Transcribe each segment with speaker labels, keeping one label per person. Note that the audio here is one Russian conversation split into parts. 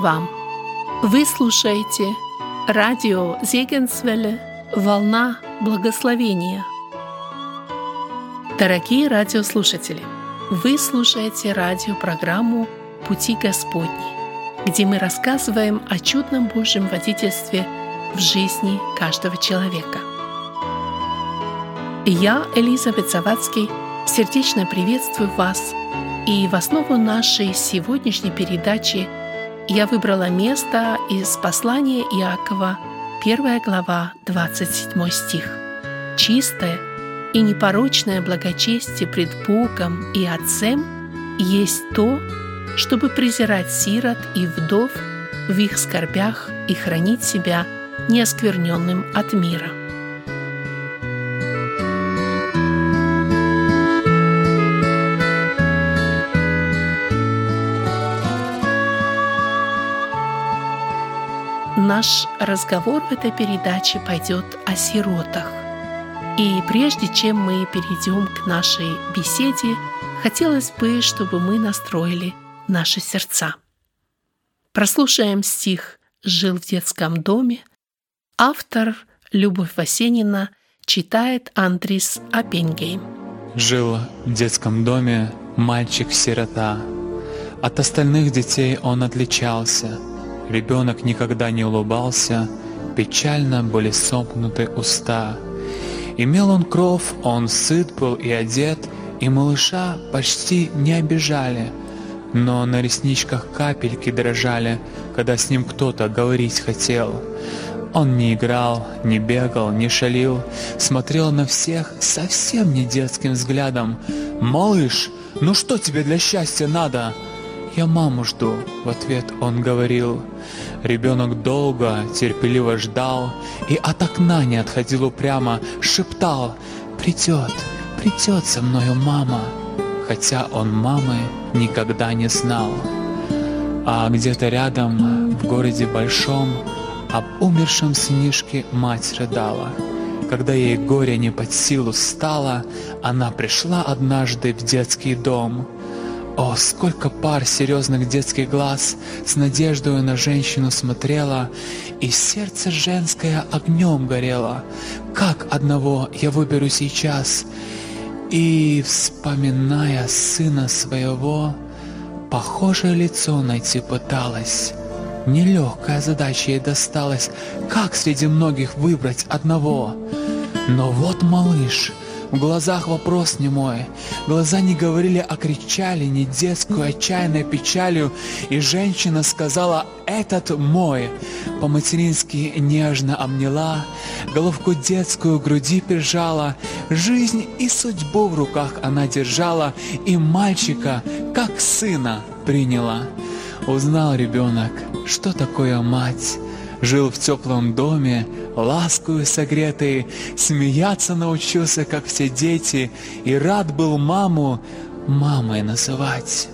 Speaker 1: Вам! Вы слушаете радио Зегенсвелле «Волна благословения». Дорогие радиослушатели, вы слушаете радиопрограмму «Пути Господни», где мы рассказываем о чудном Божьем водительстве в жизни каждого человека. Я, Элизабет Завадский, сердечно приветствую вас, и в основу нашей сегодняшней передачи – я выбрала место из послания Иакова, 1 глава, 27 стих. «Чистое и непорочное благочестие пред Богом и Отцем есть то, чтобы презирать сирот и вдов в их скорбях и хранить себя неоскверненным от мира». Наш разговор в этой передаче пойдет о сиротах. И прежде чем мы перейдем к нашей беседе, хотелось бы, чтобы мы настроили наши сердца. Прослушаем стих «Жил в детском доме». Автор Любовь Васенина читает Андрис Апенгейм.
Speaker 2: Жил в детском доме мальчик-сирота. От остальных детей он отличался – Ребенок никогда не улыбался, печально были сомкнуты уста. Имел он кров, он сыт был и одет, и малыша почти не обижали. Но на ресничках капельки дрожали, когда с ним кто-то говорить хотел. Он не играл, не бегал, не шалил, смотрел на всех совсем не детским взглядом. «Малыш, ну что тебе для счастья надо?» «Я маму жду», — в ответ он говорил. Ребенок долго, терпеливо ждал и от окна не отходил упрямо, шептал «Придет, придет со мною мама», хотя он мамы никогда не знал. А где-то рядом, в городе большом, об умершем сынишке мать рыдала. Когда ей горе не под силу стало, она пришла однажды в детский дом — о, сколько пар серьезных детских глаз с надеждой на женщину смотрела, и сердце женское огнем горело. Как одного я выберу сейчас? И, вспоминая сына своего, похожее лицо найти пыталась. Нелегкая задача ей досталась, как среди многих выбрать одного. Но вот малыш — в глазах вопрос не мой. Глаза не говорили, а кричали не детскую отчаянной печалью. И женщина сказала «Этот мой». По-матерински нежно обняла, Головку детскую груди прижала, Жизнь и судьбу в руках она держала, И мальчика, как сына, приняла. Узнал ребенок, что такое мать, Жил в теплом доме, ласкою согретый, смеяться научился, как все дети, и рад был маму мамой называть.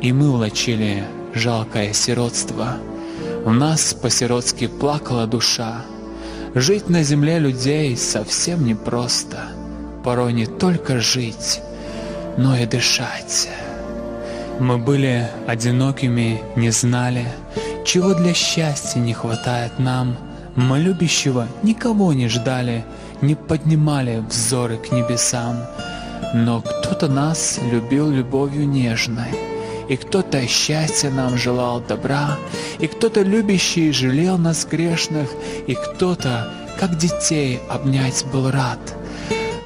Speaker 2: И мы улочили жалкое сиротство. В нас по-сиротски плакала душа. Жить на земле людей совсем непросто. Порой не только жить, но и дышать. Мы были одинокими, не знали, чего для счастья не хватает нам — мы любящего никого не ждали, не поднимали взоры к небесам. Но кто-то нас любил любовью нежной, и кто-то счастья нам желал добра, и кто-то любящий жалел нас грешных, и кто-то, как детей, обнять был рад.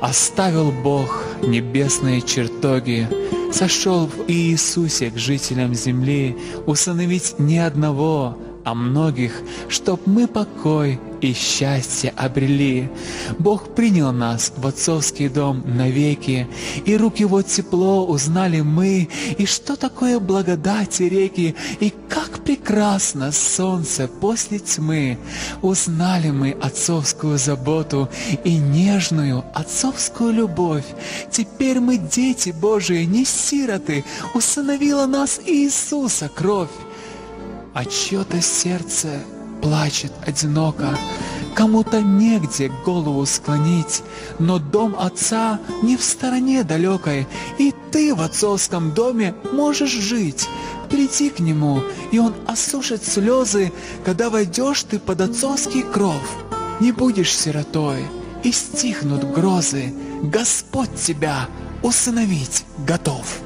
Speaker 2: Оставил Бог небесные чертоги, сошел в Иисусе к жителям земли, усыновить не одного, а многих, чтоб мы покой и счастье обрели. Бог принял нас в отцовский дом навеки, и рук его тепло узнали мы, и что такое благодати реки, и как прекрасно солнце после тьмы. Узнали мы отцовскую заботу и нежную отцовскую любовь. Теперь мы дети Божии, не сироты, усыновила нас Иисуса кровь а чье-то сердце плачет одиноко,
Speaker 3: Кому-то негде голову склонить, но дом отца не в стороне далекой, и ты в отцовском доме можешь жить. Приди к нему, и он осушит слезы, когда войдешь ты под отцовский кров. Не будешь сиротой, и стихнут грозы, Господь тебя усыновить готов.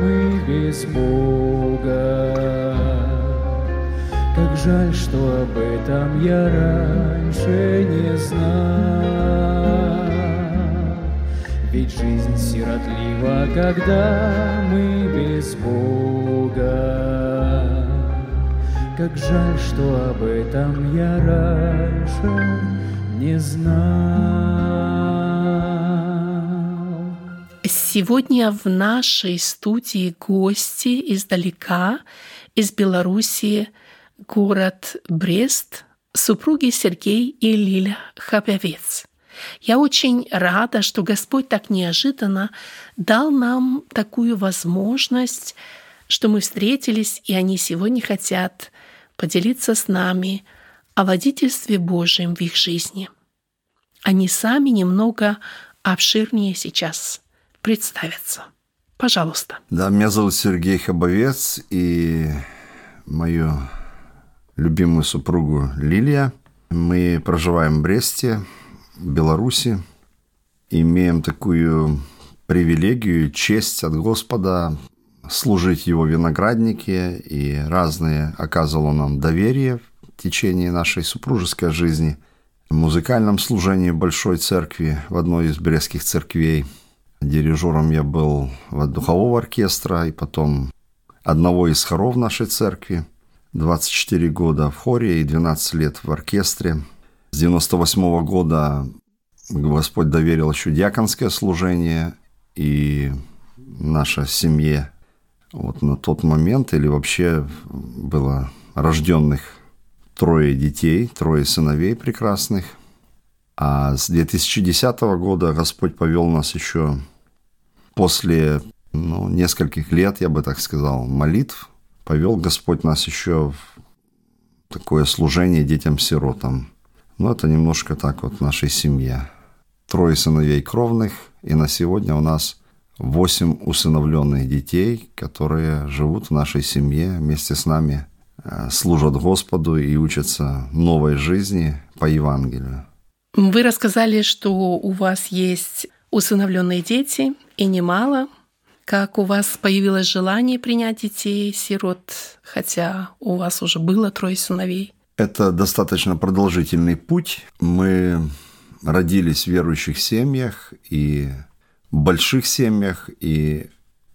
Speaker 4: мы без Бога. Как жаль, что об этом я раньше не знал. Ведь жизнь сиротлива, когда мы без Бога. Как жаль, что об этом я раньше не знал.
Speaker 1: Сегодня в нашей студии гости издалека, из Белоруссии, город Брест, супруги Сергей и Лиля Хабявец. Я очень рада, что Господь так неожиданно дал нам такую возможность, что мы встретились, и они сегодня хотят поделиться с нами о водительстве Божьем в их жизни. Они сами немного обширнее сейчас представятся. Пожалуйста.
Speaker 5: Да, меня зовут Сергей Хабовец, и мою любимую супругу Лилия. Мы проживаем в Бресте, Беларуси. Имеем такую привилегию, честь от Господа служить Его винограднике, и разные оказывал Он нам доверие в течение нашей супружеской жизни, в музыкальном служении Большой Церкви, в одной из брестских церквей. Дирижером я был в духового оркестра и потом одного из хоров нашей церкви. 24 года в хоре и 12 лет в оркестре. С 98 -го года Господь доверил еще диаконское служение, и наша семье вот на тот момент или вообще было рожденных трое детей, трое сыновей прекрасных. А с 2010 года Господь повел нас еще после ну, нескольких лет, я бы так сказал, молитв, повел Господь нас еще в такое служение детям-сиротам. Ну, это немножко так вот нашей семье. Трое сыновей кровных, и на сегодня у нас восемь усыновленных детей, которые живут в нашей семье вместе с нами, э, служат Господу и учатся новой жизни по Евангелию.
Speaker 1: Вы рассказали, что у вас есть усыновленные дети, и немало. Как у вас появилось желание принять детей, сирот, хотя у вас уже было трое сыновей?
Speaker 5: Это достаточно продолжительный путь. Мы родились в верующих семьях и больших семьях, и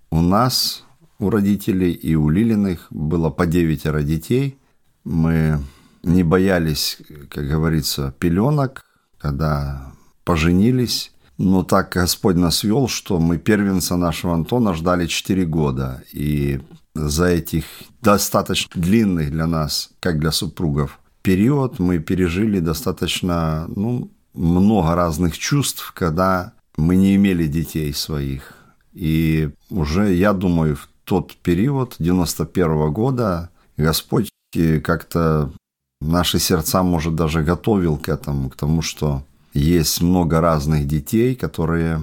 Speaker 5: у нас, у родителей и у Лилиных было по девятеро детей. Мы не боялись, как говорится, пеленок, когда поженились. Но так Господь нас вел, что мы первенца нашего Антона ждали 4 года. И за этих достаточно длинных для нас, как для супругов, период мы пережили достаточно ну, много разных чувств, когда мы не имели детей своих. И уже, я думаю, в тот период, 91 -го года, Господь как-то наши сердца, может, даже готовил к этому, к тому, что есть много разных детей, которые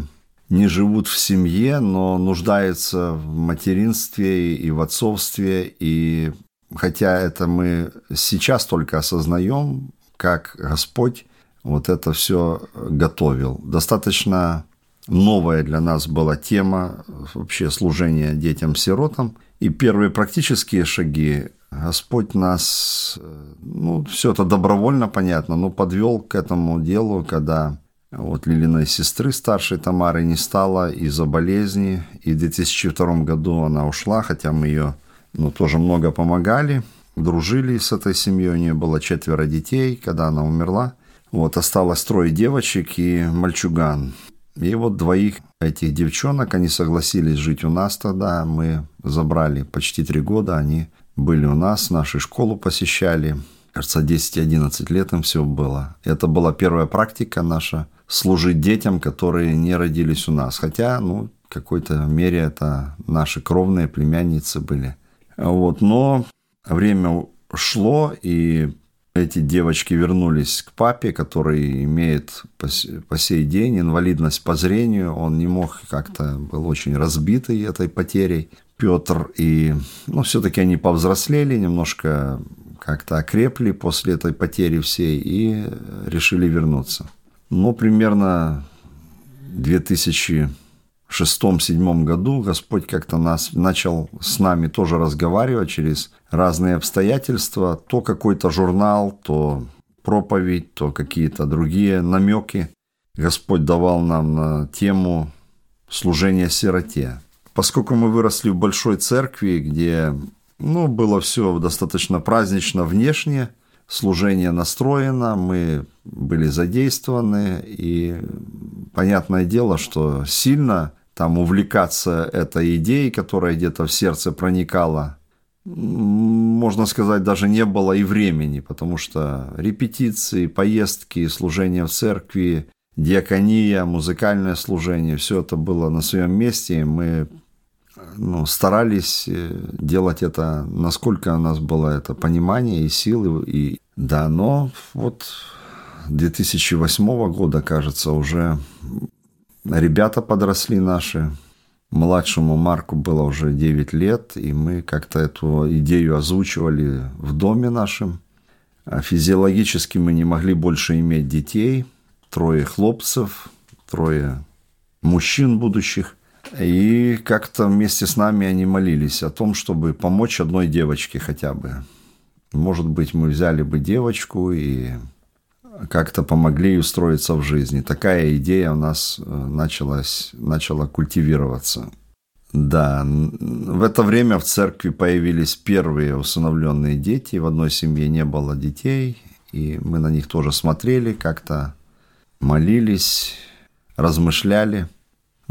Speaker 5: не живут в семье, но нуждаются в материнстве и в отцовстве. И хотя это мы сейчас только осознаем, как Господь вот это все готовил. Достаточно новая для нас была тема вообще служения детям-сиротам. И первые практические шаги Господь нас, ну, все это добровольно, понятно, но подвел к этому делу, когда вот Лилиной сестры старшей Тамары не стало из-за болезни, и в 2002 году она ушла, хотя мы ее ну, тоже много помогали, дружили с этой семьей, у нее было четверо детей, когда она умерла. Вот, осталось трое девочек и мальчуган. И вот двоих этих девчонок, они согласились жить у нас тогда. Мы забрали почти три года, они были у нас, нашу школу посещали. Кажется, 10-11 лет им все было. Это была первая практика наша – служить детям, которые не родились у нас. Хотя, ну, в какой-то мере это наши кровные племянницы были. Вот, но время шло, и эти девочки вернулись к папе, который имеет по сей день инвалидность по зрению. Он не мог как-то, был очень разбитый этой потерей. Петр и, ну, все-таки они повзрослели, немножко как-то окрепли после этой потери всей и решили вернуться. Но примерно 2000 шестом-седьмом году Господь как-то нас начал с нами тоже разговаривать через разные обстоятельства, то какой-то журнал, то проповедь, то какие-то другие намеки. Господь давал нам на тему служение сироте. Поскольку мы выросли в большой церкви, где ну, было все достаточно празднично внешне, служение настроено, мы были задействованы, и понятное дело, что сильно там увлекаться этой идеей, которая где-то в сердце проникала, можно сказать, даже не было и времени, потому что репетиции, поездки, служение в церкви, диакония, музыкальное служение, все это было на своем месте, и мы ну, старались э, делать это, насколько у нас было это понимание и силы. И, да, но вот 2008 года, кажется, уже ребята подросли наши. Младшему Марку было уже 9 лет, и мы как-то эту идею озвучивали в доме нашем. А физиологически мы не могли больше иметь детей. Трое хлопцев, трое мужчин будущих. И как-то вместе с нами они молились о том, чтобы помочь одной девочке хотя бы. Может быть, мы взяли бы девочку и как-то помогли устроиться в жизни. Такая идея у нас э, началась, начала культивироваться. Да, в это время в церкви появились первые усыновленные дети. В одной семье не было детей, и мы на них тоже смотрели, как-то молились, размышляли –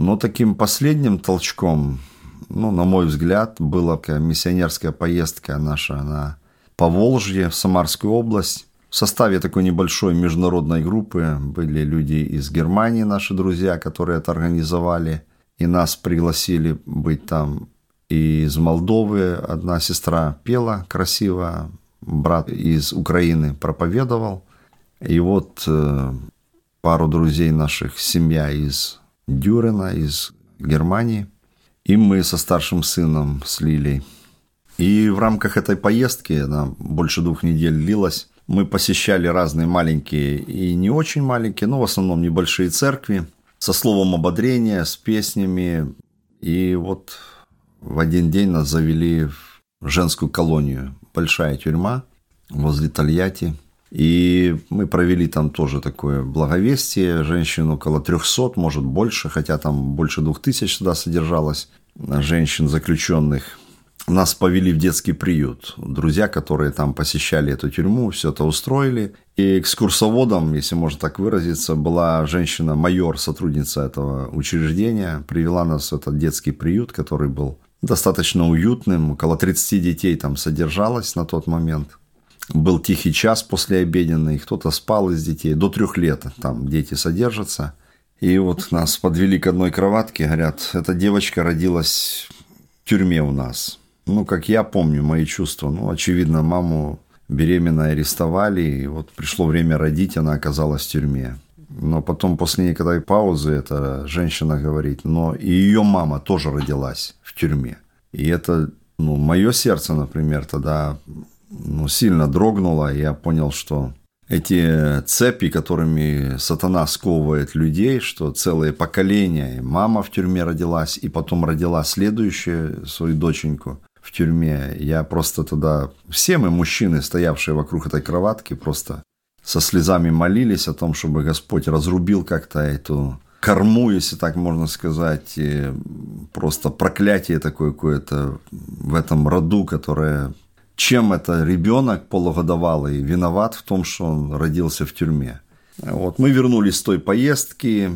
Speaker 5: но таким последним толчком, ну, на мой взгляд, была миссионерская поездка наша на Поволжье, в Самарскую область. В составе такой небольшой международной группы были люди из Германии, наши друзья, которые это организовали, и нас пригласили быть там. И из Молдовы одна сестра пела красиво, брат из Украины проповедовал. И вот э, пару друзей наших, семья из Дюрена из Германии. И мы со старшим сыном, с Лилей. И в рамках этой поездки, она больше двух недель длилась, мы посещали разные маленькие и не очень маленькие, но в основном небольшие церкви со словом ободрения, с песнями. И вот в один день нас завели в женскую колонию. Большая тюрьма возле Тольятти. И мы провели там тоже такое благовестие. Женщин около 300, может больше, хотя там больше 2000 туда содержалось женщин заключенных. Нас повели в детский приют. Друзья, которые там посещали эту тюрьму, все это устроили. И экскурсоводом, если можно так выразиться, была женщина-майор, сотрудница этого учреждения. Привела нас в этот детский приют, который был достаточно уютным. Около 30 детей там содержалось на тот момент был тихий час после обеденный, кто-то спал из детей, до трех лет там дети содержатся. И вот нас подвели к одной кроватке, говорят, эта девочка родилась в тюрьме у нас. Ну, как я помню, мои чувства. Ну, очевидно, маму беременной арестовали, и вот пришло время родить, она оказалась в тюрьме. Но потом, после некоторой паузы, эта женщина говорит, но и ее мама тоже родилась в тюрьме. И это, ну, мое сердце, например, тогда ну, сильно дрогнуло. Я понял, что эти цепи, которыми сатана сковывает людей, что целые поколения, и мама в тюрьме родилась, и потом родила следующую свою доченьку в тюрьме. Я просто тогда... Все мы, мужчины, стоявшие вокруг этой кроватки, просто со слезами молились о том, чтобы Господь разрубил как-то эту корму, если так можно сказать, просто проклятие такое какое-то в этом роду, которое чем это ребенок полугодовалый виноват в том, что он родился в тюрьме. Вот мы вернулись с той поездки,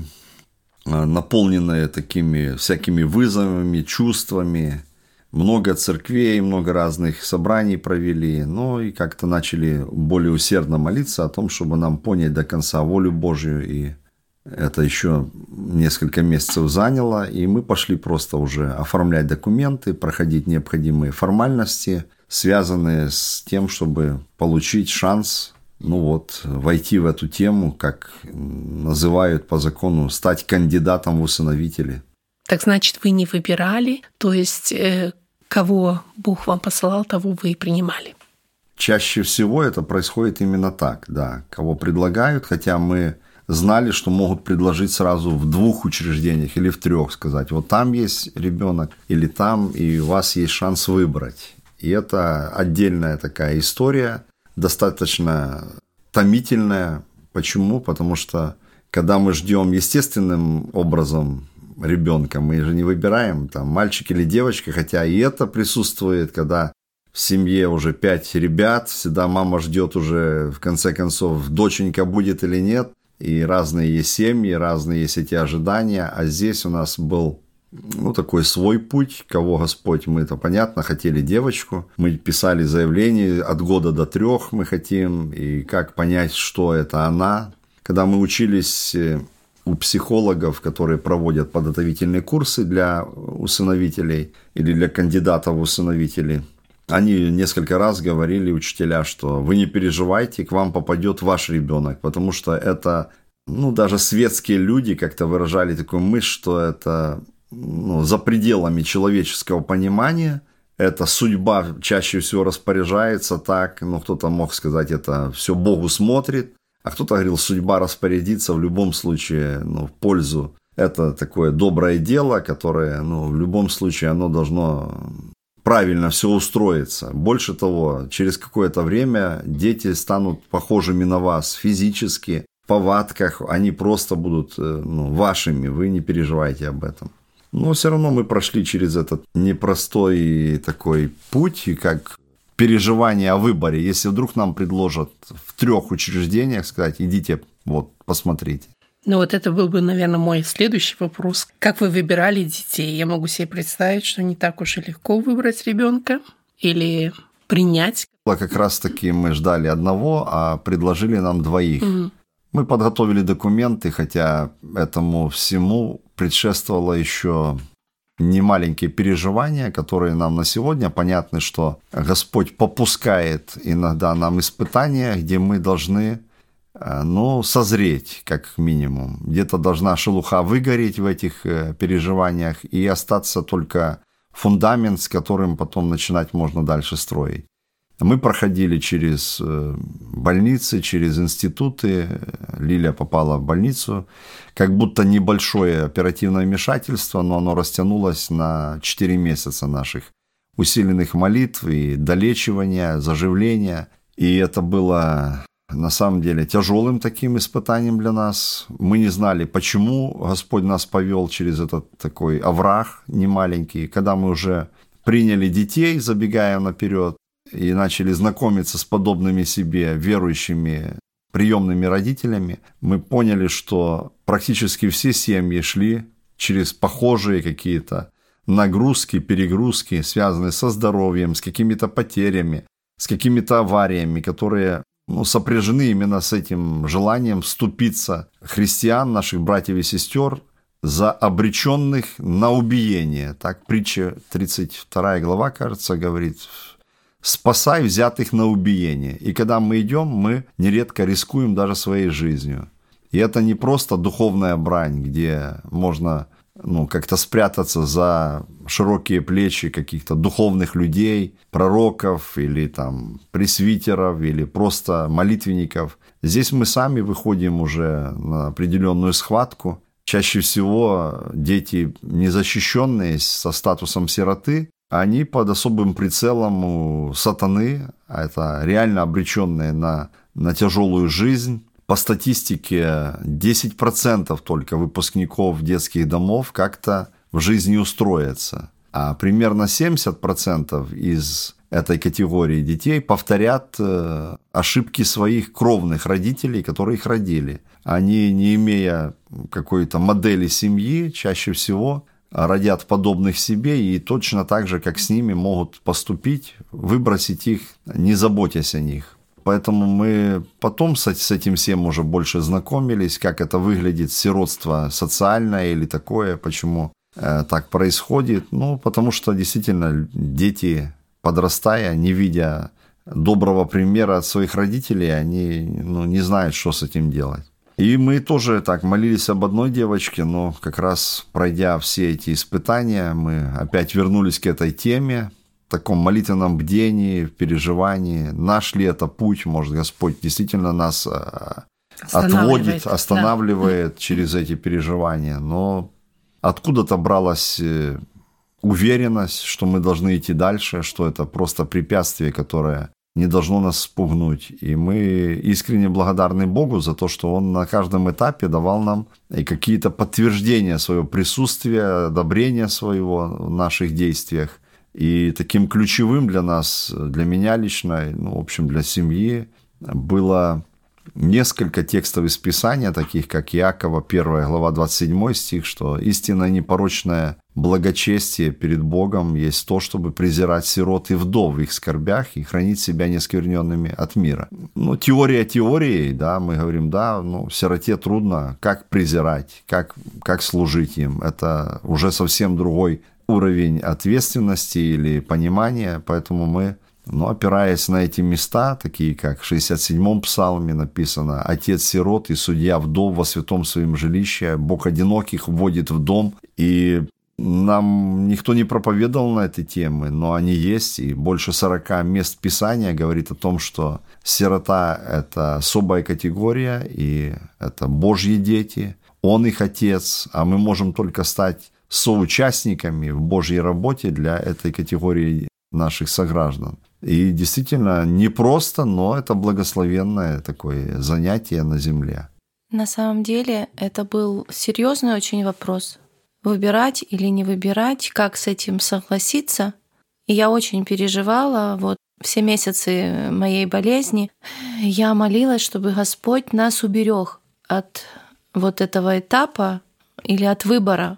Speaker 5: э, наполненные такими всякими вызовами, чувствами. Много церквей, много разных собраний провели. Ну и как-то начали более усердно молиться о том, чтобы нам понять до конца волю Божью. И это еще несколько месяцев заняло. И мы пошли просто уже оформлять документы, проходить необходимые формальности – связанные с тем, чтобы получить шанс ну вот, войти в эту тему, как называют по закону, стать кандидатом в усыновители.
Speaker 1: Так значит, вы не выбирали, то есть э, кого Бог вам посылал, того вы и принимали.
Speaker 5: Чаще всего это происходит именно так, да. Кого предлагают, хотя мы знали, что могут предложить сразу в двух учреждениях или в трех, сказать, вот там есть ребенок или там, и у вас есть шанс выбрать. И это отдельная такая история, достаточно томительная. Почему? Потому что когда мы ждем естественным образом ребенка. Мы же не выбираем, там, мальчик или девочка, хотя и это присутствует, когда в семье уже пять ребят, всегда мама ждет уже, в конце концов, доченька будет или нет. И разные есть семьи, разные есть эти ожидания. А здесь у нас был ну, такой свой путь, кого Господь, мы это понятно, хотели девочку. Мы писали заявление от года до трех мы хотим, и как понять, что это она. Когда мы учились э, у психологов, которые проводят подготовительные курсы для усыновителей или для кандидатов в усыновители – они несколько раз говорили учителя, что вы не переживайте, к вам попадет ваш ребенок, потому что это, ну, даже светские люди как-то выражали такую мысль, что это ну, за пределами человеческого понимания, это судьба чаще всего распоряжается так, ну, кто-то мог сказать, это все Богу смотрит, а кто-то говорил, судьба распорядится в любом случае, ну, в пользу. Это такое доброе дело, которое, ну, в любом случае оно должно правильно все устроится. Больше того, через какое-то время дети станут похожими на вас физически, в повадках, они просто будут э, ну, вашими, вы не переживайте об этом. Но все равно мы прошли через этот непростой такой путь, как переживание о выборе. Если вдруг нам предложат в трех учреждениях сказать, идите, вот, посмотрите.
Speaker 1: Ну вот это был бы, наверное, мой следующий вопрос. Как вы выбирали детей? Я могу себе представить, что не так уж и легко выбрать ребенка или принять.
Speaker 5: Как раз таки мы ждали одного, а предложили нам двоих. Угу. Мы подготовили документы, хотя этому всему предшествовало еще немаленькие переживания, которые нам на сегодня понятны, что Господь попускает иногда нам испытания, где мы должны Э, ну, созреть, как минимум. Где-то должна шелуха выгореть в этих э, переживаниях и остаться только фундамент, с которым потом начинать можно дальше строить. Мы проходили через э, больницы, через институты. Лилия попала в больницу. Как будто небольшое оперативное вмешательство, но оно растянулось на 4 месяца наших усиленных молитв и долечивания, заживления. И это было на самом деле тяжелым таким испытанием для нас. Мы не знали, почему Господь нас повел через этот такой овраг немаленький. Когда мы уже приняли детей, забегая наперед, и начали знакомиться с подобными себе верующими приемными родителями, мы поняли, что практически все семьи шли через похожие какие-то нагрузки, перегрузки, связанные со здоровьем, с какими-то потерями, с какими-то авариями, которые ну, сопряжены именно с этим желанием вступиться христиан, наших братьев и сестер, за обреченных на убиение. Так притча 32 глава, кажется, говорит, спасай взятых на убиение. И когда мы идем, мы нередко рискуем даже своей жизнью. И это не просто духовная брань, где можно ну, как-то спрятаться за широкие плечи каких-то духовных людей, пророков или там пресвитеров или просто молитвенников. Здесь мы сами выходим уже на определенную схватку. Чаще всего дети незащищенные со статусом сироты, они под особым прицелом у сатаны, а это реально обреченные на, на тяжелую жизнь, по статистике 10% только выпускников детских домов как-то в жизни устроятся. А примерно 70% из этой категории детей повторят э, ошибки своих кровных родителей, которые их родили. Они, не имея какой-то модели семьи, чаще всего родят подобных себе и точно так же, как с ними, могут поступить, выбросить их, не заботясь о них. Поэтому мы потом с, этим всем уже больше знакомились, как это выглядит, сиротство социальное или такое, почему э, так происходит. Ну, потому что действительно дети, подрастая, не видя доброго примера от своих родителей, они ну, не знают, что с этим делать. И мы тоже так молились об одной девочке, но как раз пройдя все эти испытания, мы опять вернулись к этой теме, таком молитвенном бдении, переживании, наш ли это путь, может, Господь действительно нас э, отводит, останавливает да. через эти переживания. Но откуда-то бралась э, уверенность, что мы должны идти дальше, что это просто препятствие, которое не должно нас спугнуть. И мы искренне благодарны Богу за то, что Он на каждом этапе давал нам и какие-то подтверждения своего присутствия, одобрения своего в наших действиях. И таким ключевым для нас, для меня лично, ну, в общем, для семьи, было несколько текстов из Писания, таких как Иакова, 1 глава, 27 стих, что истинное непорочное благочестие перед Богом есть то, чтобы презирать сирот и вдов в их скорбях и хранить себя нескверненными от мира. Ну, теория теорией, да, мы говорим, да, ну, сироте трудно, как презирать, как, как служить им, это уже совсем другой уровень ответственности или понимания, поэтому мы но опираясь на эти места, такие как в 67-м псалме написано «Отец сирот и судья вдов во святом своем жилище, Бог одиноких вводит в дом». И нам никто не проповедовал на эти темы, но они есть, и больше 40 мест Писания говорит о том, что сирота – это особая категория, и это Божьи дети, Он их отец, а мы можем только стать соучастниками в Божьей работе для этой категории наших сограждан. И действительно непросто, но это благословенное такое занятие на земле.
Speaker 6: На самом деле это был серьезный очень вопрос. Выбирать или не выбирать, как с этим согласиться. И я очень переживала вот все месяцы моей болезни. Я молилась, чтобы Господь нас уберег от вот этого этапа или от выбора,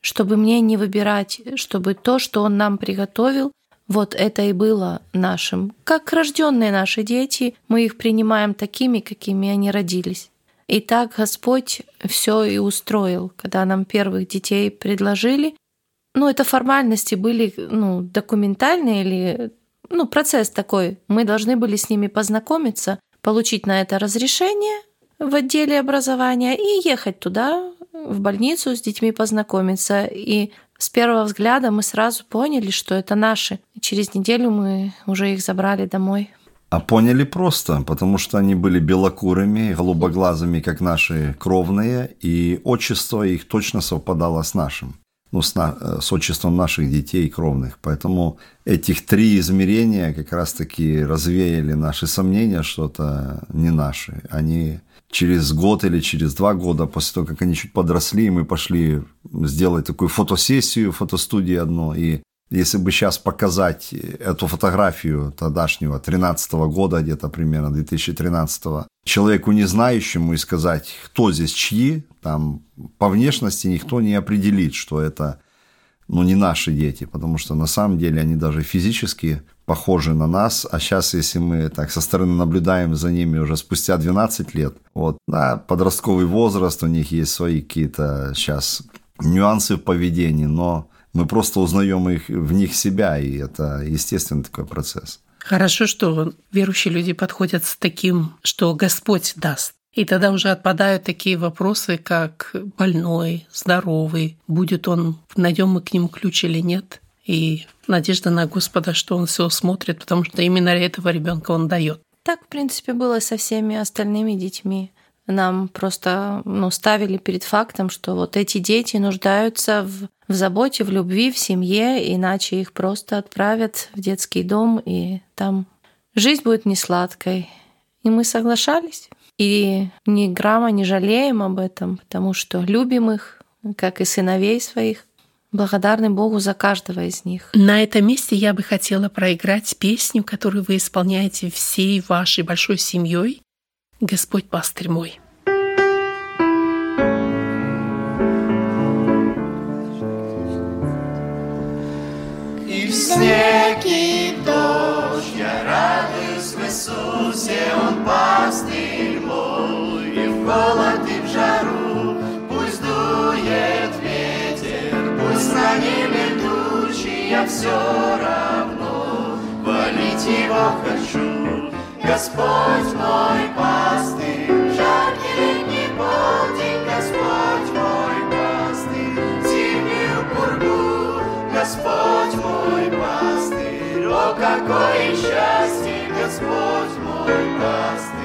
Speaker 6: чтобы мне не выбирать, чтобы то, что Он нам приготовил, вот это и было нашим. Как рожденные наши дети, мы их принимаем такими, какими они родились. И так Господь все и устроил, когда нам первых детей предложили. Ну, это формальности были ну, документальные или ну, процесс такой. Мы должны были с ними познакомиться, получить на это разрешение в отделе образования и ехать туда, в больницу с детьми познакомиться. И с первого взгляда мы сразу поняли, что это наши. Через неделю мы уже их забрали домой.
Speaker 5: А поняли просто, потому что они были белокурыми, голубоглазыми, как наши кровные, и отчество их точно совпадало с нашим, ну, с, на, с отчеством наших детей кровных. Поэтому этих три измерения как раз-таки развеяли наши сомнения, что это не наши. Они через год или через два года, после того, как они чуть подросли, мы пошли сделать такую фотосессию, фотостудию одно. И если бы сейчас показать эту фотографию тогдашнего, 13 -го года где-то примерно, 2013 -го, человеку не знающему и сказать, кто здесь чьи, там по внешности никто не определит, что это ну, не наши дети, потому что на самом деле они даже физически похожи на нас, а сейчас, если мы так со стороны наблюдаем за ними уже спустя 12 лет, вот, да, подростковый возраст, у них есть свои какие-то сейчас нюансы в поведении, но мы просто узнаем их, в них себя, и это естественный такой процесс.
Speaker 1: Хорошо, что верующие люди подходят с таким, что Господь даст. И тогда уже отпадают такие вопросы, как больной, здоровый, будет он, найдем мы к нему ключ или нет. И надежда на Господа, что он все смотрит, потому что именно этого ребенка он дает.
Speaker 6: Так, в принципе, было со всеми остальными детьми. Нам просто ну, ставили перед фактом, что вот эти дети нуждаются в, в заботе, в любви, в семье, иначе их просто отправят в детский дом, и там жизнь будет не сладкой. И мы соглашались. И ни грамма не жалеем об этом, потому что любим их, как и сыновей своих. Благодарны Богу за каждого из них.
Speaker 1: На этом месте я бы хотела проиграть песню, которую вы исполняете всей вашей большой семьей. Господь пастырь мой.
Speaker 7: И в снег, и дождь я радуюсь в Иисусе, Он пастырь мой, и в голод, и в жару, пусть дует ветер, пусть на небе тучи, я все равно хвалить Его хочу. Господь мой пастырь, жаркий летний полдень, Господь мой пастырь, зимнюю пургу, Господь мой пастырь, о, какое счастье, Господь мой пастырь,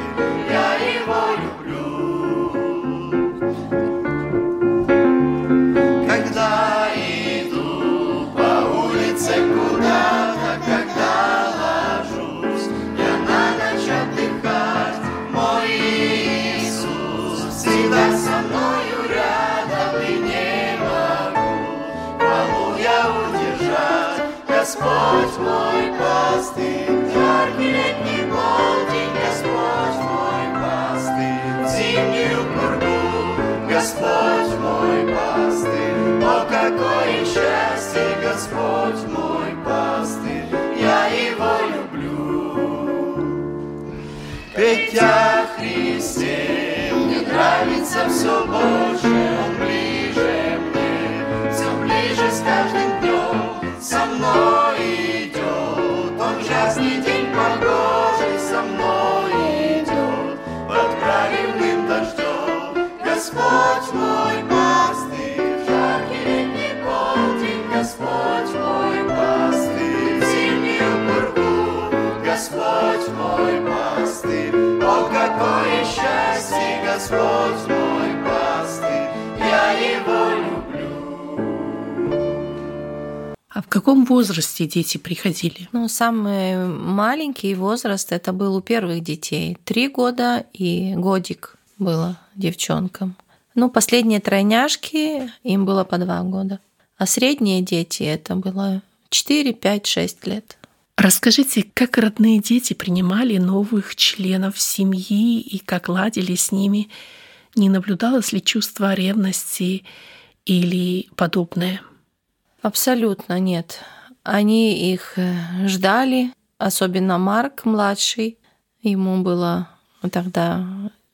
Speaker 7: о какое счастье, Господь мой пастырь, я его люблю. Петь о Христе мне нравится все больше, какое счастье, Господь мой пастырь, я его люблю.
Speaker 1: А в каком возрасте дети приходили?
Speaker 6: Ну, самый маленький возраст это был у первых детей. Три года и годик было девчонкам. Ну, последние тройняшки, им было по два года. А средние дети это было 4, 5, 6 лет.
Speaker 1: Расскажите, как родные дети принимали новых членов семьи и как ладили с ними? Не наблюдалось ли чувство ревности или подобное?
Speaker 6: Абсолютно нет. Они их э, ждали, особенно Марк младший. Ему было тогда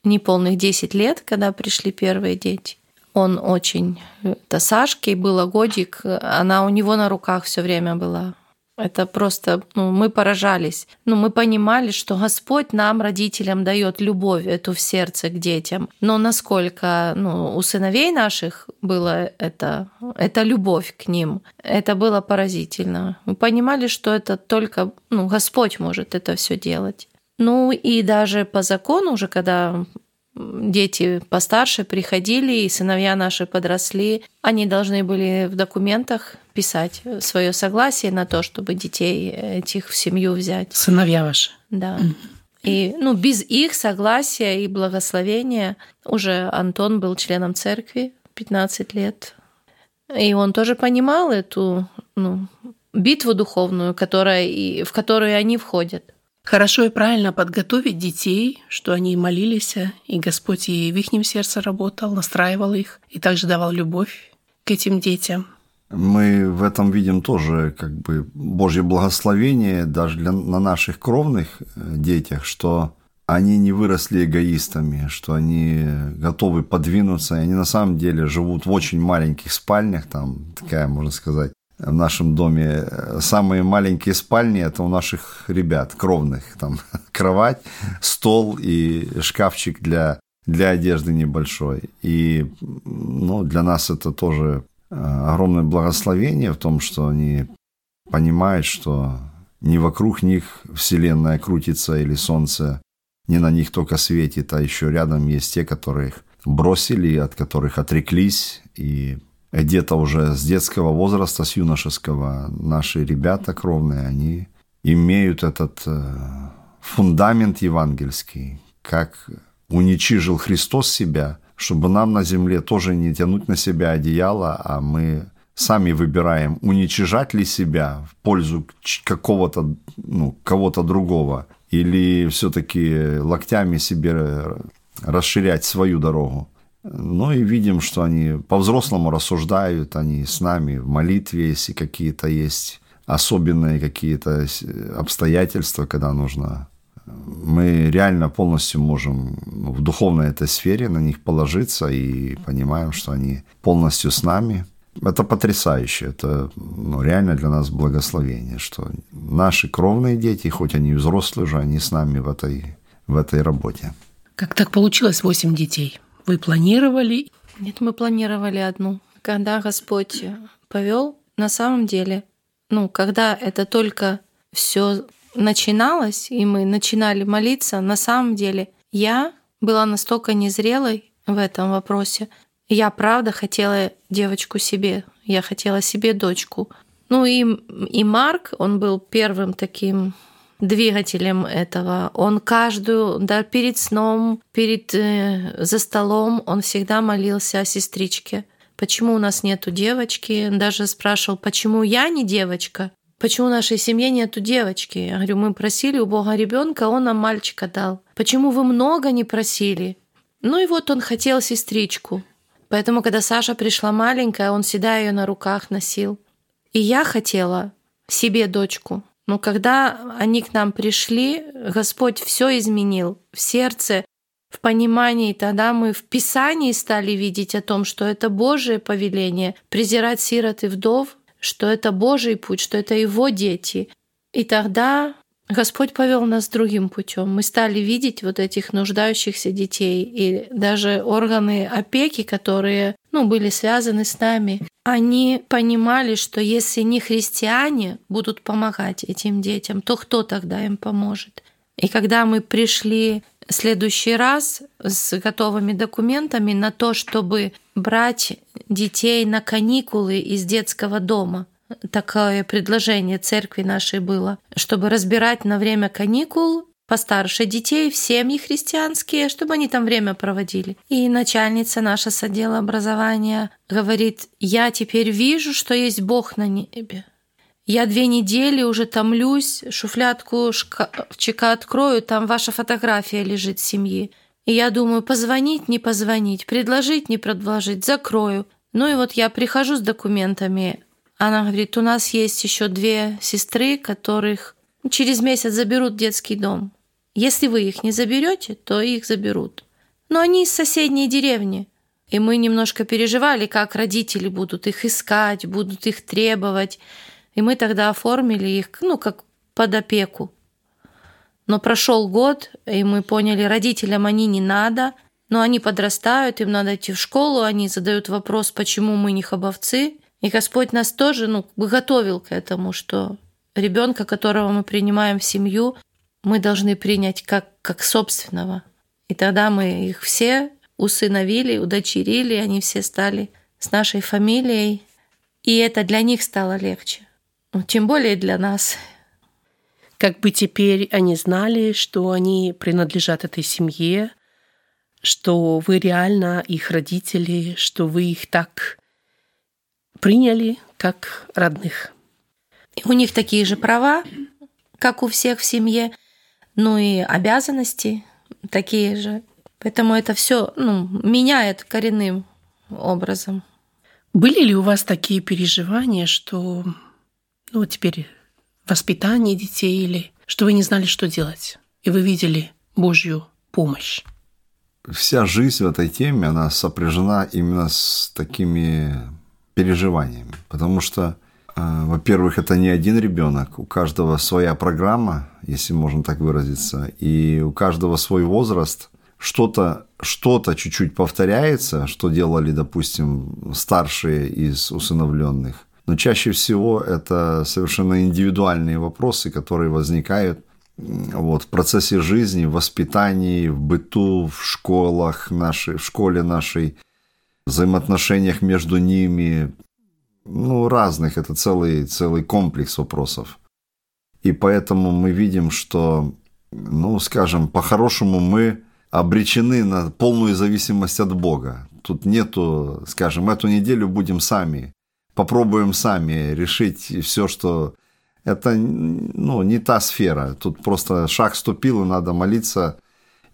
Speaker 6: неполных 10 лет, когда пришли первые дети. Он очень... Это Сашке было годик, она у него на руках все время была. Это просто, ну, мы поражались. Ну, мы понимали, что Господь нам, родителям, дает любовь эту в сердце к детям. Но насколько ну, у сыновей наших было это, это любовь к ним, это было поразительно. Мы понимали, что это только ну, Господь может это все делать. Ну и даже по закону уже, когда дети постарше приходили, и сыновья наши подросли, они должны были в документах писать свое согласие на то, чтобы детей этих в семью взять.
Speaker 1: Сыновья ваши?
Speaker 6: Да. И ну, без их согласия и благословения уже Антон был членом церкви 15 лет. И он тоже понимал эту ну, битву духовную, которая, и, в которую они входят.
Speaker 1: Хорошо и правильно подготовить детей, что они молились, и Господь и в их сердце работал, настраивал их, и также давал любовь к этим детям.
Speaker 5: Мы в этом видим тоже как бы Божье благословение даже для, на наших кровных э, детях, что они не выросли эгоистами, что они готовы подвинуться, и они на самом деле живут в очень маленьких спальнях, там такая, можно сказать, в нашем доме самые маленькие спальни это у наших ребят кровных там кровать стол и шкафчик для для одежды небольшой. И ну для нас это тоже э, огромное благословение в том что они понимают что не вокруг них вселенная крутится или солнце не на них только светит а еще рядом есть те которых бросили от которых отреклись и где-то уже с детского возраста, с юношеского, наши ребята кровные, они имеют этот э, фундамент евангельский, как уничижил Христос себя, чтобы нам на земле тоже не тянуть на себя одеяло, а мы сами выбираем, уничижать ли себя в пользу какого-то, ну, кого-то другого, или все-таки локтями себе расширять свою дорогу. Ну и видим, что они по-взрослому рассуждают, они с нами в молитве, если какие-то есть особенные какие-то обстоятельства, когда нужно. Мы реально полностью можем в духовной этой сфере на них положиться и понимаем, что они полностью с нами. Это потрясающе, это ну, реально для нас благословение, что наши кровные дети, хоть они и взрослые уже, они с нами в этой, в этой работе.
Speaker 1: Как так получилось восемь детей? Вы планировали?
Speaker 6: Нет, мы планировали одну. Когда Господь повел, на самом деле, ну, когда это только все начиналось, и мы начинали молиться, на самом деле я была настолько незрелой в этом вопросе. Я правда хотела девочку себе, я хотела себе дочку. Ну и, и Марк, он был первым таким двигателем этого. Он каждую, да, перед сном, перед э, за столом, он всегда молился о сестричке. Почему у нас нету девочки? Даже спрашивал, почему я не девочка? почему в нашей семье нету девочки? Я говорю, мы просили у Бога ребенка, он нам мальчика дал. Почему вы много не просили? Ну и вот он хотел сестричку. Поэтому, когда Саша пришла маленькая, он всегда ее на руках носил. И я хотела себе дочку. Но когда они к нам пришли, Господь все изменил в сердце, в понимании. Тогда мы в Писании стали видеть о том, что это Божие повеление презирать сирот и вдов, что это Божий путь, что это Его дети. И тогда Господь повел нас другим путем. Мы стали видеть вот этих нуждающихся детей и даже органы опеки, которые ну, были связаны с нами. Они понимали, что если не христиане будут помогать этим детям, то кто тогда им поможет? И когда мы пришли в следующий раз с готовыми документами на то, чтобы брать детей на каникулы из детского дома, такое предложение церкви нашей было, чтобы разбирать на время каникул постарше детей в семьи христианские, чтобы они там время проводили. И начальница наша с отдела образования говорит, я теперь вижу, что есть Бог на небе. Я две недели уже томлюсь, шуфлятку чека открою, там ваша фотография лежит семьи. И я думаю, позвонить, не позвонить, предложить, не предложить, закрою. Ну и вот я прихожу с документами, она говорит, у нас есть еще две сестры, которых через месяц заберут в детский дом. Если вы их не заберете, то их заберут. Но они из соседней деревни. И мы немножко переживали, как родители будут их искать, будут их требовать. И мы тогда оформили их, ну, как под опеку. Но прошел год, и мы поняли, родителям они не надо, но они подрастают, им надо идти в школу, они задают вопрос, почему мы не хабовцы. И Господь нас тоже ну, готовил к этому, что ребенка, которого мы принимаем в семью, мы должны принять как, как собственного. И тогда мы их все усыновили, удочерили, они все стали с нашей фамилией. И это для них стало легче. Ну, тем более для нас.
Speaker 1: Как бы теперь они знали, что они принадлежат этой семье, что вы реально их родители, что вы их так приняли как родных.
Speaker 6: У них такие же права, как у всех в семье, ну и обязанности такие же. Поэтому это все ну, меняет коренным образом.
Speaker 1: Были ли у вас такие переживания, что ну, теперь воспитание детей или что вы не знали, что делать, и вы видели Божью помощь?
Speaker 5: Вся жизнь в этой теме, она сопряжена именно с такими переживаниями. Потому что, э, во-первых, это не один ребенок, у каждого своя программа, если можно так выразиться, и у каждого свой возраст. Что-то что-то чуть-чуть повторяется, что делали, допустим, старшие из усыновленных. Но чаще всего это совершенно индивидуальные вопросы, которые возникают вот, в процессе жизни, в воспитании, в быту, в школах нашей, в школе нашей, взаимоотношениях между ними, ну, разных, это целый, целый комплекс вопросов. И поэтому мы видим, что, ну, скажем, по-хорошему мы обречены на полную зависимость от Бога. Тут нету, скажем, эту неделю будем сами, попробуем сами решить все, что... Это ну, не та сфера. Тут просто шаг ступил, и надо молиться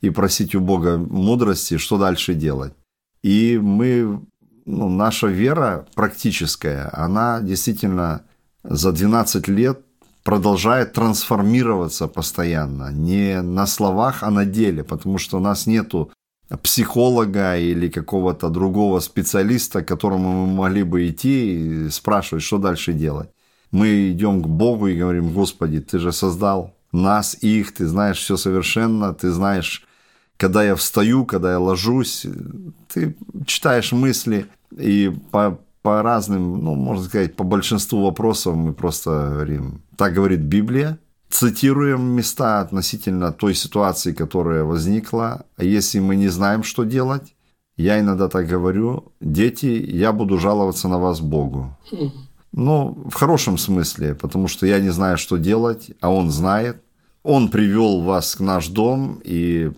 Speaker 5: и просить у Бога мудрости, что дальше делать. И мы, ну, наша вера практическая, она действительно за 12 лет продолжает трансформироваться постоянно. Не на словах, а на деле, потому что у нас нету психолога или какого-то другого специалиста, к которому мы могли бы идти и спрашивать, что дальше делать. Мы идем к Богу и говорим, Господи, Ты же создал нас, их, Ты знаешь все совершенно, Ты знаешь когда я встаю, когда я ложусь, ты читаешь мысли, и по, по разным, ну, можно сказать, по большинству вопросов мы просто говорим, так говорит Библия, цитируем места относительно той ситуации, которая возникла. А если мы не знаем, что делать, я иногда так говорю, дети, я буду жаловаться на вас Богу. Ну, в хорошем смысле, потому что я не знаю, что делать, а Он знает. Он привел вас в наш дом, и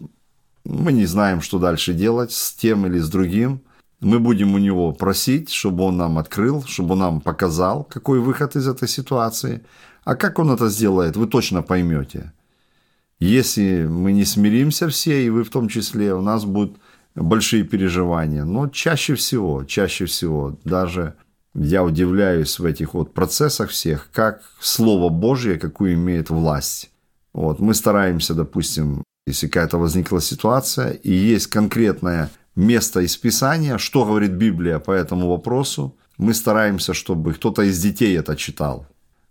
Speaker 5: мы не знаем, что дальше делать с тем или с другим. Мы будем у него просить, чтобы он нам открыл, чтобы он нам показал, какой выход из этой ситуации. А как Он это сделает, вы точно поймете. Если мы не смиримся все, и вы в том числе, у нас будут большие переживания. Но чаще всего, чаще всего, даже я удивляюсь в этих вот процессах всех, как Слово Божье, какую имеет власть. Вот, мы стараемся, допустим, если какая-то возникла ситуация, и есть конкретное место из Писания, что говорит Библия по этому вопросу, мы стараемся, чтобы кто-то из детей это читал.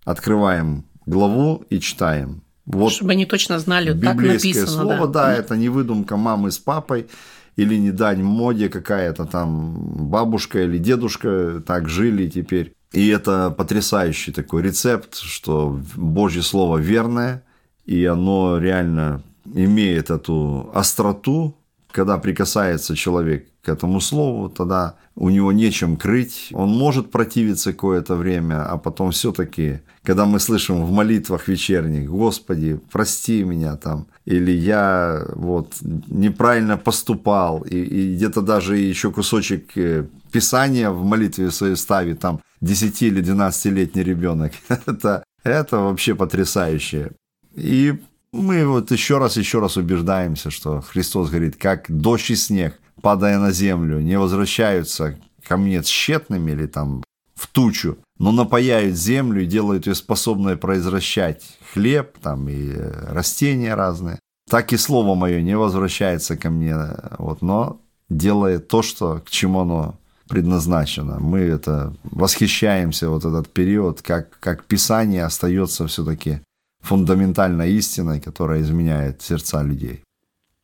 Speaker 5: Открываем главу и читаем.
Speaker 1: Вот Чтобы они точно знали, так написано.
Speaker 5: слово, да. да, это не выдумка мамы с папой, или не дань моде какая-то там бабушка или дедушка так жили теперь. И это потрясающий такой рецепт, что Божье Слово верное, и оно реально имеет эту остроту, когда прикасается человек к этому слову, тогда у него нечем крыть. Он может противиться какое-то время, а потом все-таки, когда мы слышим в молитвах вечерних, «Господи, прости меня там», или «Я вот неправильно поступал», и, и где-то даже еще кусочек э, Писания в молитве своей ставит, там 10 или 12-летний ребенок. это, это вообще потрясающе. И мы вот еще раз, еще раз убеждаемся, что Христос говорит, как дождь и снег, падая на землю, не возвращаются ко мне тщетными или там в тучу, но напаяют землю и делают ее способной произвращать хлеб там и растения разные. Так и слово мое не возвращается ко мне, вот, но делает то, что, к чему оно предназначено. Мы это восхищаемся вот этот период, как, как Писание остается все-таки фундаментальной истиной, которая изменяет сердца людей.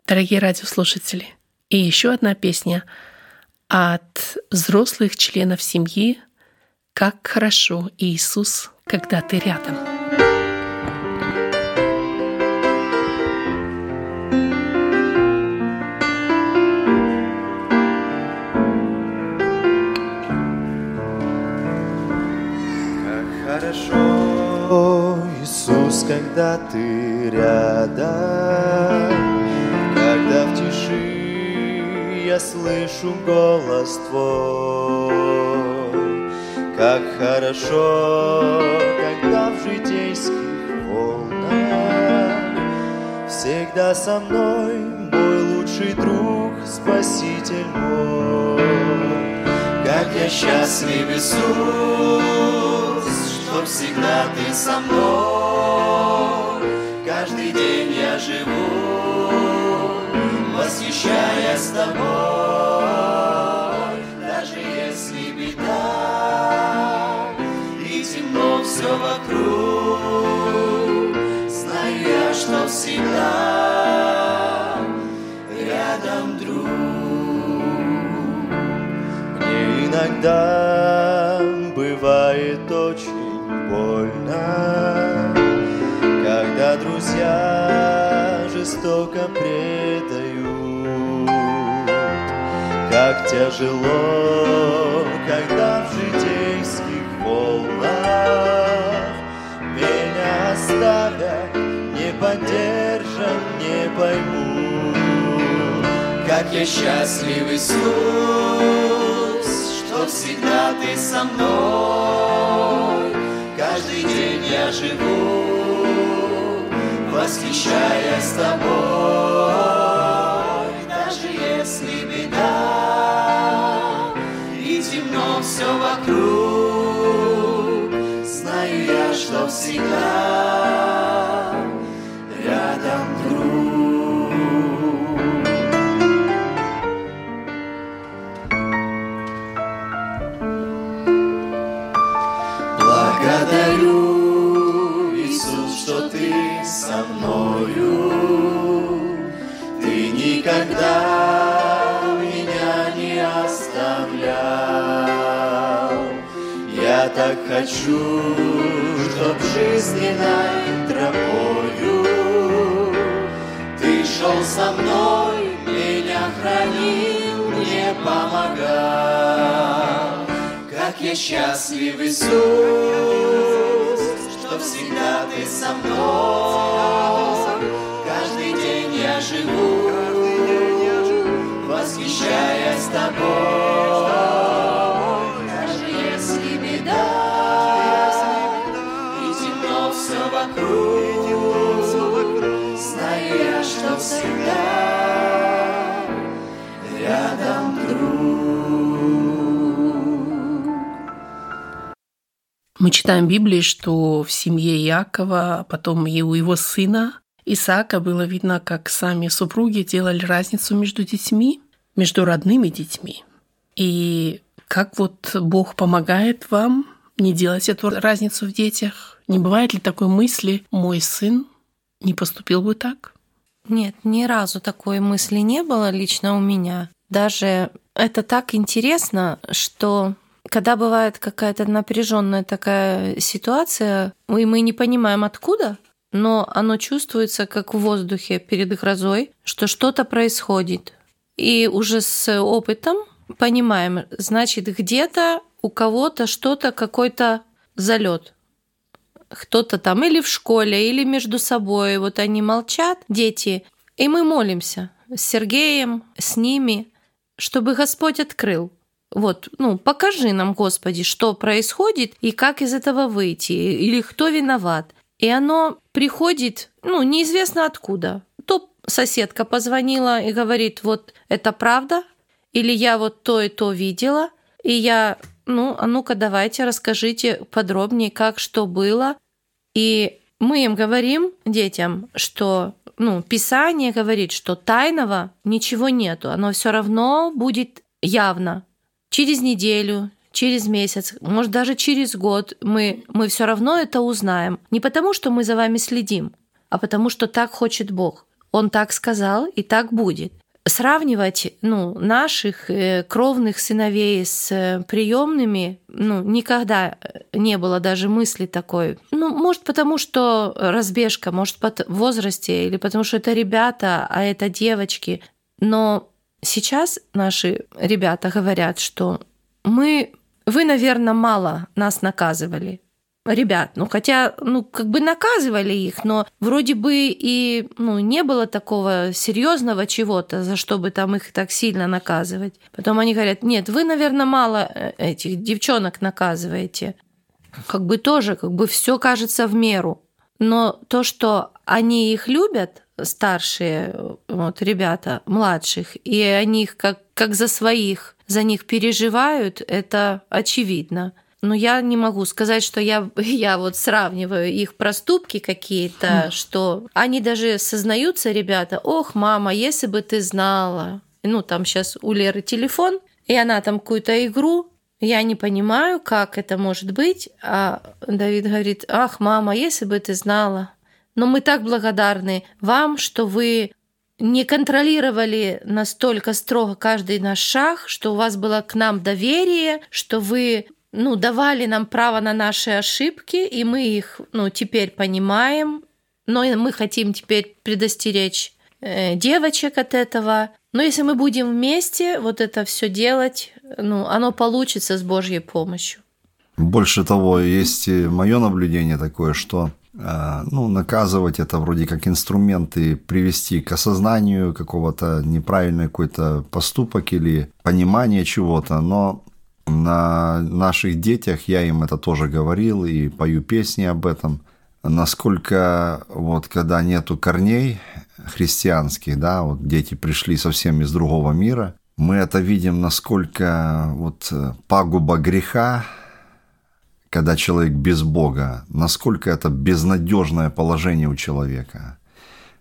Speaker 1: Дорогие радиослушатели, и еще одна песня от взрослых членов семьи «Как хорошо, Иисус, когда ты рядом».
Speaker 7: Когда ты рядом, когда в тиши я слышу голос Твой. Как хорошо, когда в житейских волнах Всегда со мной мой лучший друг, Спаситель мой. Как я счастлив, Иисус, что всегда Ты со мной. Восхищаясь Тобой. Даже если беда и темно все вокруг, знаю я, что всегда рядом друг. Мне иногда бывает очень больно, когда друзья жестоко предают. Как тяжело, когда в житейских волнах меня оставят, не поддержат, не поймут. Как я счастлив, Иисус, что всегда Ты со мной. Каждый день я живу, восхищаясь Тобой. Все вокруг, знаю я, что всегда рядом друг. Благодарю, Иисус, что Ты со мною. Ты никогда так хочу, чтоб жизненной тропою Ты шел со мной, меня хранил, мне помогал. Как я счастлив, Иисус, что всегда Ты со мной. Каждый день я живу, восхищаясь Тобой.
Speaker 1: Читаем в Библии, что в семье Иакова, а потом и у его сына Исаака было видно, как сами супруги делали разницу между детьми, между родными детьми. И как вот Бог помогает вам не делать эту разницу в детях? Не бывает ли такой мысли, мой сын не поступил бы так?
Speaker 6: Нет, ни разу такой мысли не было лично у меня. Даже это так интересно, что когда бывает какая-то напряженная такая ситуация, и мы не понимаем откуда, но оно чувствуется как в воздухе перед грозой, что что-то происходит. И уже с опытом понимаем, значит, где-то у кого-то что-то, какой-то залет. Кто-то там или в школе, или между собой. Вот они молчат, дети, и мы молимся с Сергеем, с ними, чтобы Господь открыл. Вот, ну, покажи нам, Господи, что происходит и как из этого выйти, или кто виноват. И оно приходит, ну, неизвестно откуда. То соседка позвонила и говорит, вот это правда, или я вот то и то видела, и я, ну, а ну-ка давайте расскажите подробнее, как что было. И мы им говорим, детям, что ну, Писание говорит, что тайного ничего нету, оно все равно будет явно. Через неделю, через месяц, может даже через год мы, мы все равно это узнаем. Не потому, что мы за вами следим, а потому, что так хочет Бог. Он так сказал, и так будет сравнивать ну, наших э, кровных сыновей с э, приемными ну, никогда не было даже мысли такой. Ну, может, потому что разбежка, может, в возрасте, или потому что это ребята, а это девочки. Но сейчас наши ребята говорят, что мы, вы, наверное, мало нас наказывали ребят. Ну, хотя, ну, как бы наказывали их, но вроде бы и ну, не было такого серьезного чего-то, за что бы там их так сильно наказывать. Потом они говорят, нет, вы, наверное, мало э, этих девчонок наказываете. Как бы тоже, как бы все кажется в меру. Но то, что они их любят, старшие вот, ребята, младших, и они их как, как за своих, за них переживают, это очевидно. Но я не могу сказать, что я, я вот сравниваю их проступки какие-то, хм. что они даже сознаются, ребята, ох, мама, если бы ты знала. Ну, там сейчас у Леры телефон, и она там какую-то игру, я не понимаю, как это может быть. А Давид говорит, ах, мама, если бы ты знала. Но мы так благодарны вам, что вы не контролировали настолько строго каждый наш шаг, что у вас было к нам доверие, что вы ну, давали нам право на наши ошибки, и мы их ну, теперь понимаем, но мы хотим теперь предостеречь э, девочек от этого. Но если мы будем вместе вот это все делать, ну, оно получится с Божьей помощью.
Speaker 5: Больше того, есть мое наблюдение такое, что ну, наказывать это вроде как инструменты привести к осознанию какого-то неправильный какой-то поступок или понимание чего-то, но на наших детях, я им это тоже говорил и пою песни об этом, насколько вот когда нету корней христианских, да, вот дети пришли совсем из другого мира, мы это видим, насколько вот пагуба греха, когда человек без Бога, насколько это безнадежное положение у человека.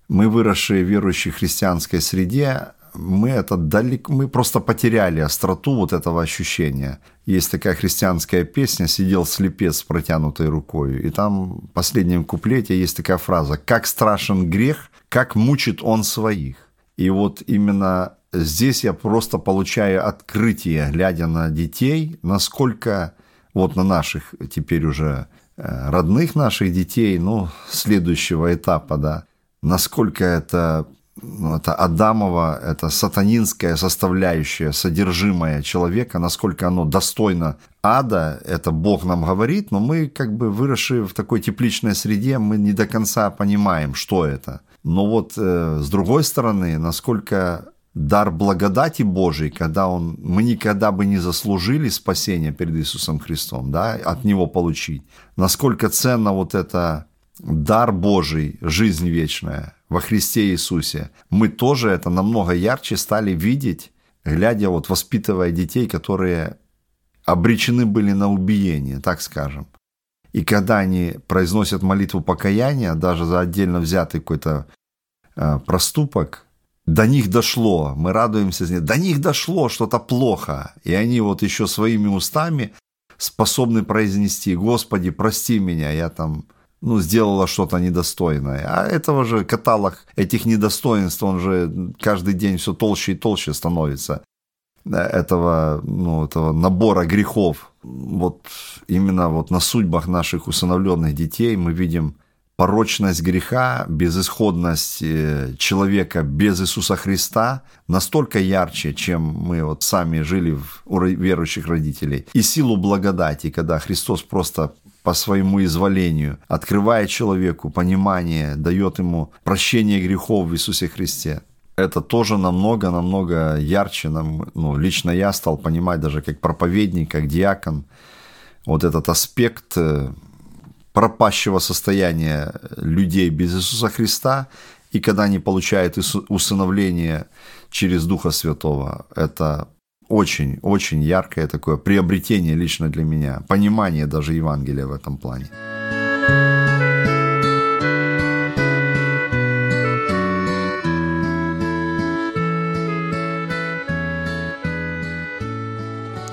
Speaker 5: Мы, выросшие в верующей христианской среде, мы это далеко, мы просто потеряли остроту вот этого ощущения. Есть такая христианская песня «Сидел слепец с протянутой рукой», и там в последнем куплете есть такая фраза «Как страшен грех, как мучит он своих». И вот именно здесь я просто получаю открытие, глядя на детей, насколько вот на наших теперь уже э, родных наших детей, ну, следующего этапа, да, насколько это ну, это Адамова, это сатанинская составляющая, содержимое человека, насколько оно достойно ада, это Бог нам говорит, но мы, как бы выросшие в такой тепличной среде, мы не до конца понимаем, что это. Но вот э, с другой стороны, насколько дар благодати Божией, когда он, мы никогда бы не заслужили спасения перед Иисусом Христом, да, от Него получить. Насколько ценно вот это дар Божий, жизнь вечная во Христе Иисусе, мы тоже это намного ярче стали видеть, глядя, вот воспитывая детей, которые обречены были на убиение, так скажем. И когда они произносят молитву покаяния, даже за отдельно взятый какой-то э, проступок, до них дошло, мы радуемся, до них дошло что-то плохо, и они вот еще своими устами способны произнести, Господи, прости меня, я там ну, сделала что-то недостойное. А этого же каталог этих недостоинств, он же каждый день все толще и толще становится. Этого, ну, этого набора грехов. Вот именно вот на судьбах наших усыновленных детей мы видим порочность греха, безысходность э, человека без Иисуса Христа настолько ярче, чем мы вот сами жили у верующих родителей. И силу благодати, когда Христос просто по своему изволению открывает человеку понимание, дает ему прощение грехов в Иисусе Христе. Это тоже намного-намного ярче. Нам, ну, лично я стал понимать даже как проповедник, как диакон, вот этот аспект э, пропащего состояния людей без Иисуса Христа, и когда они получают усыновление через Духа Святого, это очень, очень яркое такое приобретение лично для меня, понимание даже Евангелия в этом плане.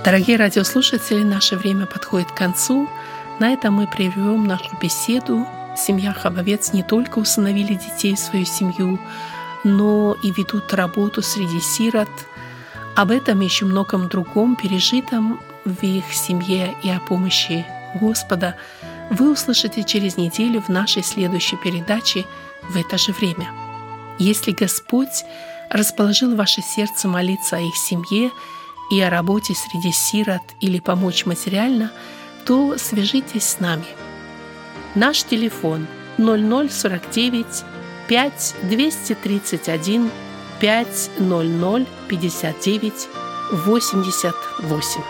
Speaker 1: Дорогие радиослушатели, наше время подходит к концу – на этом мы прервем нашу беседу. Семья Хабовец не только усыновили детей в свою семью, но и ведут работу среди сирот. Об этом и еще многом другом пережитом в их семье и о помощи Господа вы услышите через неделю в нашей следующей передаче в это же время. Если Господь расположил ваше сердце молиться о их семье и о работе среди сирот или помочь материально – то свяжитесь с нами. Наш телефон 0049 5 231 500 59 88.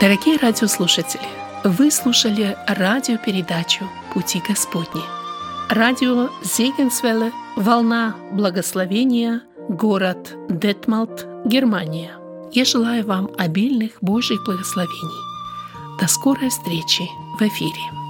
Speaker 1: Дорогие радиослушатели, вы слушали радиопередачу «Пути Господни». Радио Зегенсвелле «Волна благословения», город Детмалт, Германия – я желаю вам обильных Божьих благословений. До скорой встречи в эфире.